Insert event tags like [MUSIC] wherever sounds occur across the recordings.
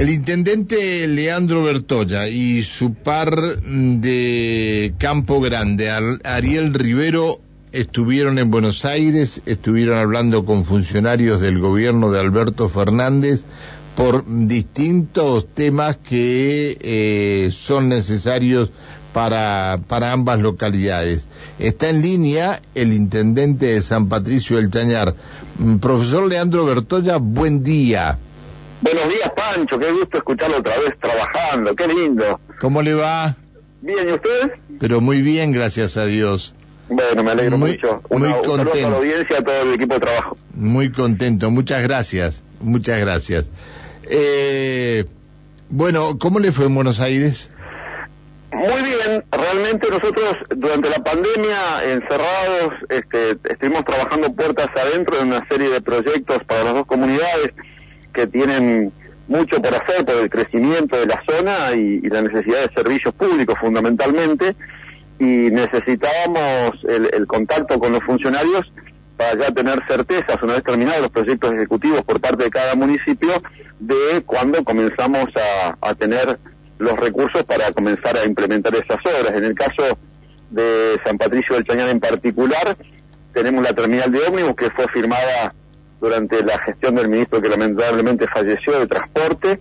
El intendente Leandro Bertoya y su par de Campo Grande, Ariel Rivero, estuvieron en Buenos Aires, estuvieron hablando con funcionarios del gobierno de Alberto Fernández por distintos temas que eh, son necesarios para, para ambas localidades. Está en línea el intendente de San Patricio del Chañar. Mm, profesor Leandro Bertoya, buen día. Buenos días, Pancho. Qué gusto escucharlo otra vez trabajando. Qué lindo. ¿Cómo le va? Bien, ¿y usted? Pero muy bien, gracias a Dios. Bueno, me alegro mucho. muy contento. a la audiencia, a todo el equipo de trabajo. Muy contento. Muchas gracias. Muchas gracias. Eh, bueno, ¿cómo le fue en Buenos Aires? Muy bien, realmente nosotros durante la pandemia, encerrados, este, estuvimos trabajando puertas adentro en una serie de proyectos para las dos comunidades que tienen mucho por hacer por el crecimiento de la zona y, la necesidad de servicios públicos fundamentalmente, y necesitábamos el, contacto con los funcionarios para ya tener certezas, una vez terminados los proyectos ejecutivos por parte de cada municipio, de cuándo comenzamos a, a tener los recursos para comenzar a implementar esas obras. En el caso de San Patricio del Chañán en particular, tenemos la terminal de ómnibus que fue firmada durante la gestión del ministro que lamentablemente falleció de transporte.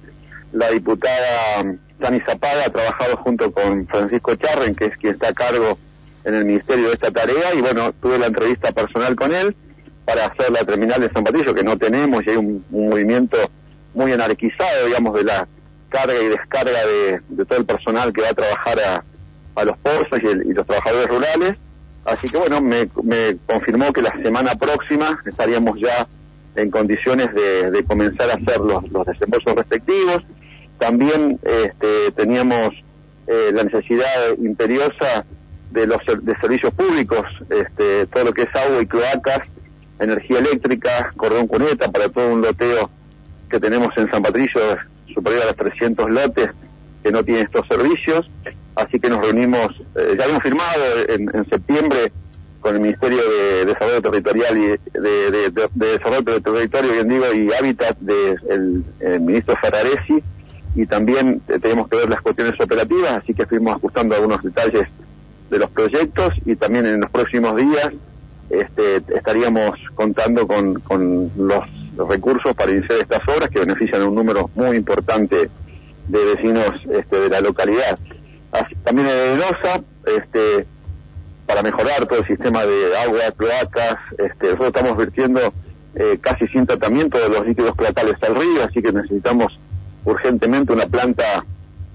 La diputada Dani Zapaga ha trabajado junto con Francisco Charren, que es quien está a cargo en el ministerio de esta tarea, y bueno, tuve la entrevista personal con él para hacer la terminal de San Patricio, que no tenemos, y hay un movimiento muy anarquizado, digamos, de la carga y descarga de, todo el personal que va a trabajar a, los pozos y, los trabajadores rurales. Así que bueno, me, confirmó que la semana próxima estaríamos ya en condiciones de, comenzar a hacer los, desembolsos respectivos. También este, teníamos eh, la necesidad imperiosa de los de servicios públicos, este, todo lo que es agua y cloacas, energía eléctrica, cordón cuneta para todo un loteo que tenemos en San Patricio superior a los 300 lotes que no tienen estos servicios, así que nos reunimos, eh, ya habíamos firmado en, septiembre con el Ministerio de Desarrollo Territorial y de, Desarrollo Territorial, bien digo, y Hábitat del de ministro Ferraresi, y también tenemos que ver las cuestiones operativas, así que fuimos ajustando algunos detalles de los proyectos y también en los próximos días este, estaríamos contando con, con los recursos para iniciar estas obras que benefician a un número muy importante de vecinos este, de la localidad. también en Enosa, este, para mejorar todo el sistema de agua, cloacas, este, nosotros estamos vertiendo eh, casi sin tratamiento de los líquidos cloacales al río, así que necesitamos urgentemente una planta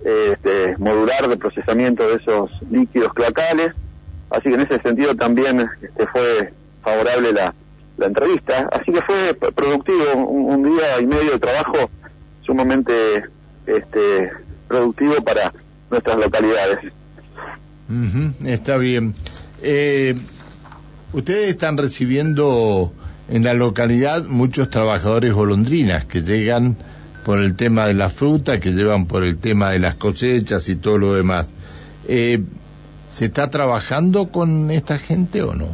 este, modular de procesamiento de esos líquidos cloacales, así que en ese sentido también este, fue favorable la, la entrevista. Así que fue productivo, un, día y medio de trabajo sumamente este, productivo para nuestras localidades. está bien. Eh, ustedes están recibiendo en la localidad muchos trabajadores golondrinas que llegan por el tema de la fruta, que llevan por el tema de las cosechas y todo lo demás. Eh, ¿Se está trabajando con esta gente o no?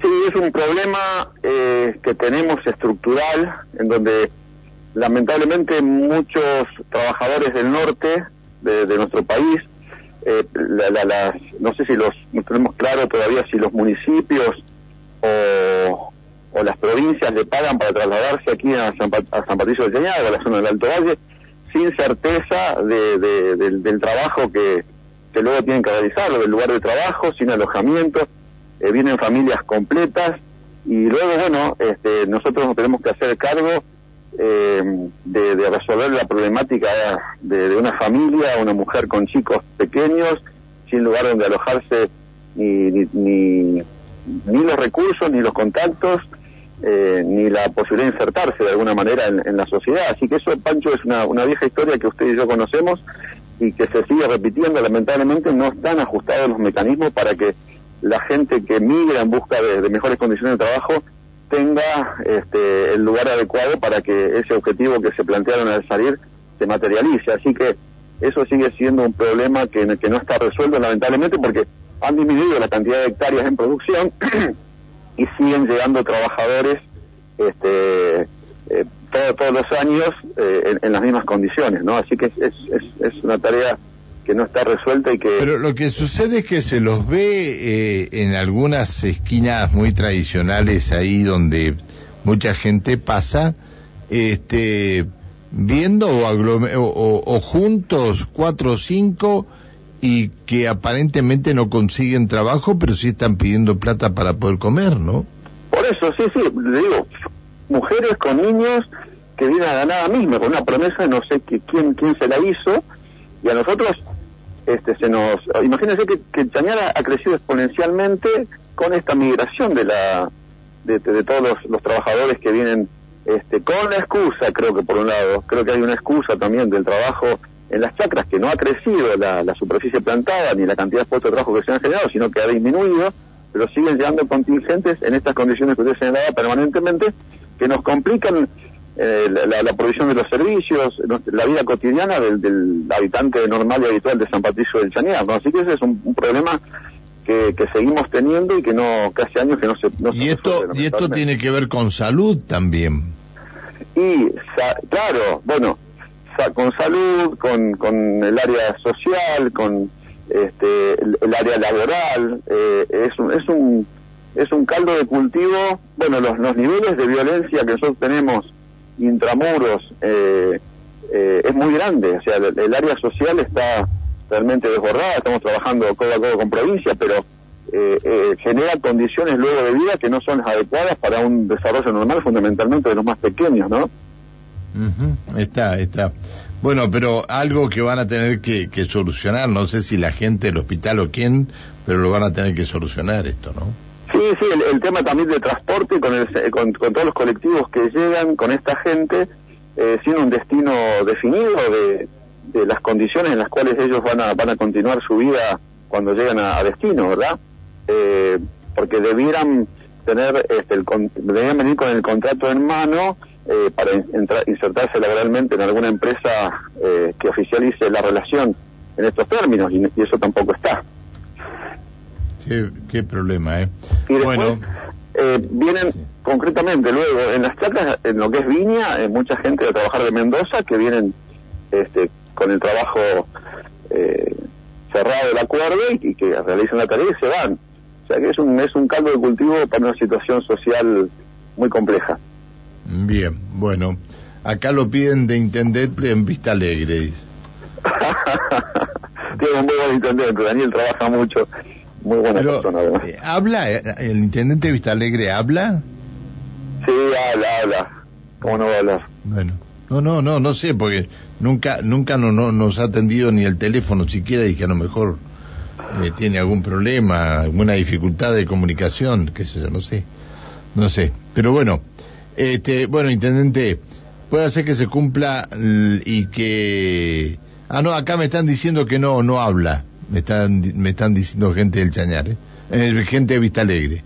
Sí, es un problema eh, que tenemos estructural, en donde lamentablemente muchos trabajadores del norte de, nuestro país, eh, no sé si los, no tenemos claro todavía si los municipios o, las provincias le pagan para trasladarse aquí a San, Patricio de Chañar, a la zona del Alto Valle, sin certeza del, trabajo que, luego tienen que realizar, del lugar de trabajo, sin alojamiento eh, vienen familias completas y luego, bueno, este, nosotros nos tenemos que hacer cargo eh, de, resolver la problemática de, una familia, una mujer con chicos pequeños, sin lugar donde alojarse, ni, ni, los recursos, ni los contactos, eh, ni la posibilidad de insertarse de alguna manera en, la sociedad. Así que eso, Pancho, es una, una vieja historia que usted y yo conocemos y que se sigue repitiendo. Lamentablemente no están ajustados los mecanismos para que la gente que migra en busca de, mejores condiciones de trabajo tenga este, el lugar adecuado para que ese objetivo que se plantearon al salir se materialice. Así que eso sigue siendo un problema que, no está resuelto lamentablemente porque han disminuido la cantidad de hectáreas en producción [CLEARS THROAT] y siguen llegando trabajadores este, eh, todos los años eh, en, las mismas condiciones, ¿no? Así que es, es, una tarea que no está resuelta y que... Pero lo que sucede es que se los ve eh, en algunas esquinas muy tradicionales ahí donde mucha gente pasa, este, viendo o, o, juntos cuatro o cinco y que aparentemente no consiguen trabajo, pero sí están pidiendo plata para poder comer, ¿no? Por eso, sí, sí, le digo, mujeres con niños que vienen a la nada misma, con una promesa, no sé que, quién, quién se la hizo, y a nosotros este, se nos... Imagínense que, que ha crecido exponencialmente con esta migración de la de, todos los, trabajadores que vienen este, con la excusa, creo que por un lado, creo que hay una excusa también del trabajo en las chacras, que no ha crecido la, la superficie plantada ni la cantidad de puestos de trabajo que se han generado, sino que ha disminuido, pero siguen llegando contingentes en estas condiciones que usted señalaba permanentemente, que nos complican eh, la, provisión de los servicios, la vida cotidiana del, habitante normal y habitual de San Patricio del Chañar, ¿no? Así que ese es un, problema que, seguimos teniendo y que no, que hace años que no se... No y esto, y esto tiene que ver con salud también. Y, claro, bueno, con salud, con, con el área social, con este, el, área laboral, eh, es, un, es un es un caldo de cultivo, bueno, los, los niveles de violencia que nosotros tenemos intramuros eh, eh, es muy grande, o sea, el, área social está realmente desbordada, estamos trabajando codo a codo con provincia, pero eh, genera condiciones luego de vida que no son adecuadas para un desarrollo normal, fundamentalmente de los más pequeños, ¿no? Está, está. Bueno, pero algo que van a tener que, solucionar, no sé si la gente del hospital o quién, pero lo van a tener que solucionar esto, ¿no? Sí, sí, el, tema también de transporte con, el, con, todos los colectivos que llegan con esta gente, eh, sin un destino definido de, las condiciones en las cuales ellos van a, van a continuar su vida cuando llegan a, destino, ¿verdad? Eh, porque debieran tener, este, el, debían venir con el contrato en mano eh, para insertarse laboralmente en alguna empresa eh, que oficialice la relación en estos términos y eso tampoco está. Qué, problema, ¿eh? Y bueno. Eh, vienen concretamente luego en las chacras, en lo que es Viña, eh, mucha gente de trabajar de Mendoza que vienen este, con el trabajo eh, cerrado del acuerdo y, que realizan la tarea y se van. O sea que es un, es un caldo de cultivo para una situación social muy compleja. Bien, bueno. Acá lo piden de intendente en Vista Alegre. [LAUGHS] Tiene un buen intendente, Daniel trabaja mucho muy buena persona eh, ¿Habla? Eh, ¿El intendente Vista Alegre habla? Sí, habla, habla. ¿Cómo no va a hablar? Bueno. No, no, no, no sé, porque nunca, nunca no, no, nos ha atendido ni el teléfono siquiera y que a lo mejor eh, tiene algún problema, alguna dificultad de comunicación, qué sé yo, no sé, no sé. Pero bueno, este, bueno, intendente, puede ser que se cumpla y que, ah, no, acá me están diciendo que no, no habla me están, me están diciendo gente del Chañar, ¿eh? eh gente de Vista Alegre.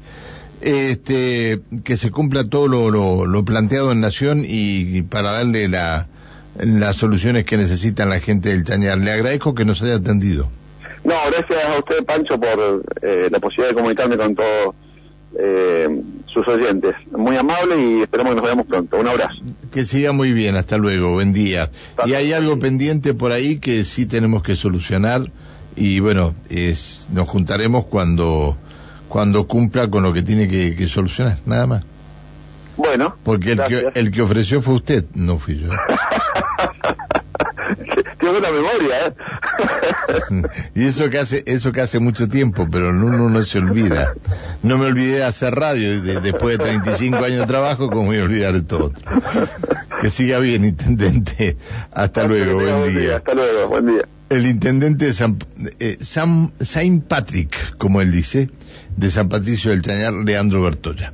Este, que se cumpla todo lo, lo, planteado en Nación y, para darle la, las soluciones que necesitan la gente del Chañar. Le agradezco que nos haya atendido. No, gracias a usted, Pancho, por eh, la posibilidad de comunicarme con todos eh, sus oyentes. Muy amable y esperamos que nos veamos pronto. Un abrazo. Que siga muy bien, hasta luego, buen día. y hay algo pendiente por ahí que sí tenemos que solucionar y bueno, es, nos juntaremos cuando, cuando cumpla con lo que tiene que, solucionar, nada más. Bueno. Porque el que, el que ofreció fue usted, no fui yo. [LAUGHS] Tiene buena memoria, ¿eh? [LAUGHS] y eso que hace, eso que hace mucho tiempo, pero uno no se olvida. No me olvidé de hacer radio después de 35 años de trabajo, como voy a olvidar de todo. Que siga bien, intendente. Hasta, luego, buen día. Hasta luego, buen día el intendente de San, eh, Saint Patrick, como él dice, de San Patricio del Chañar, Leandro Bertoya.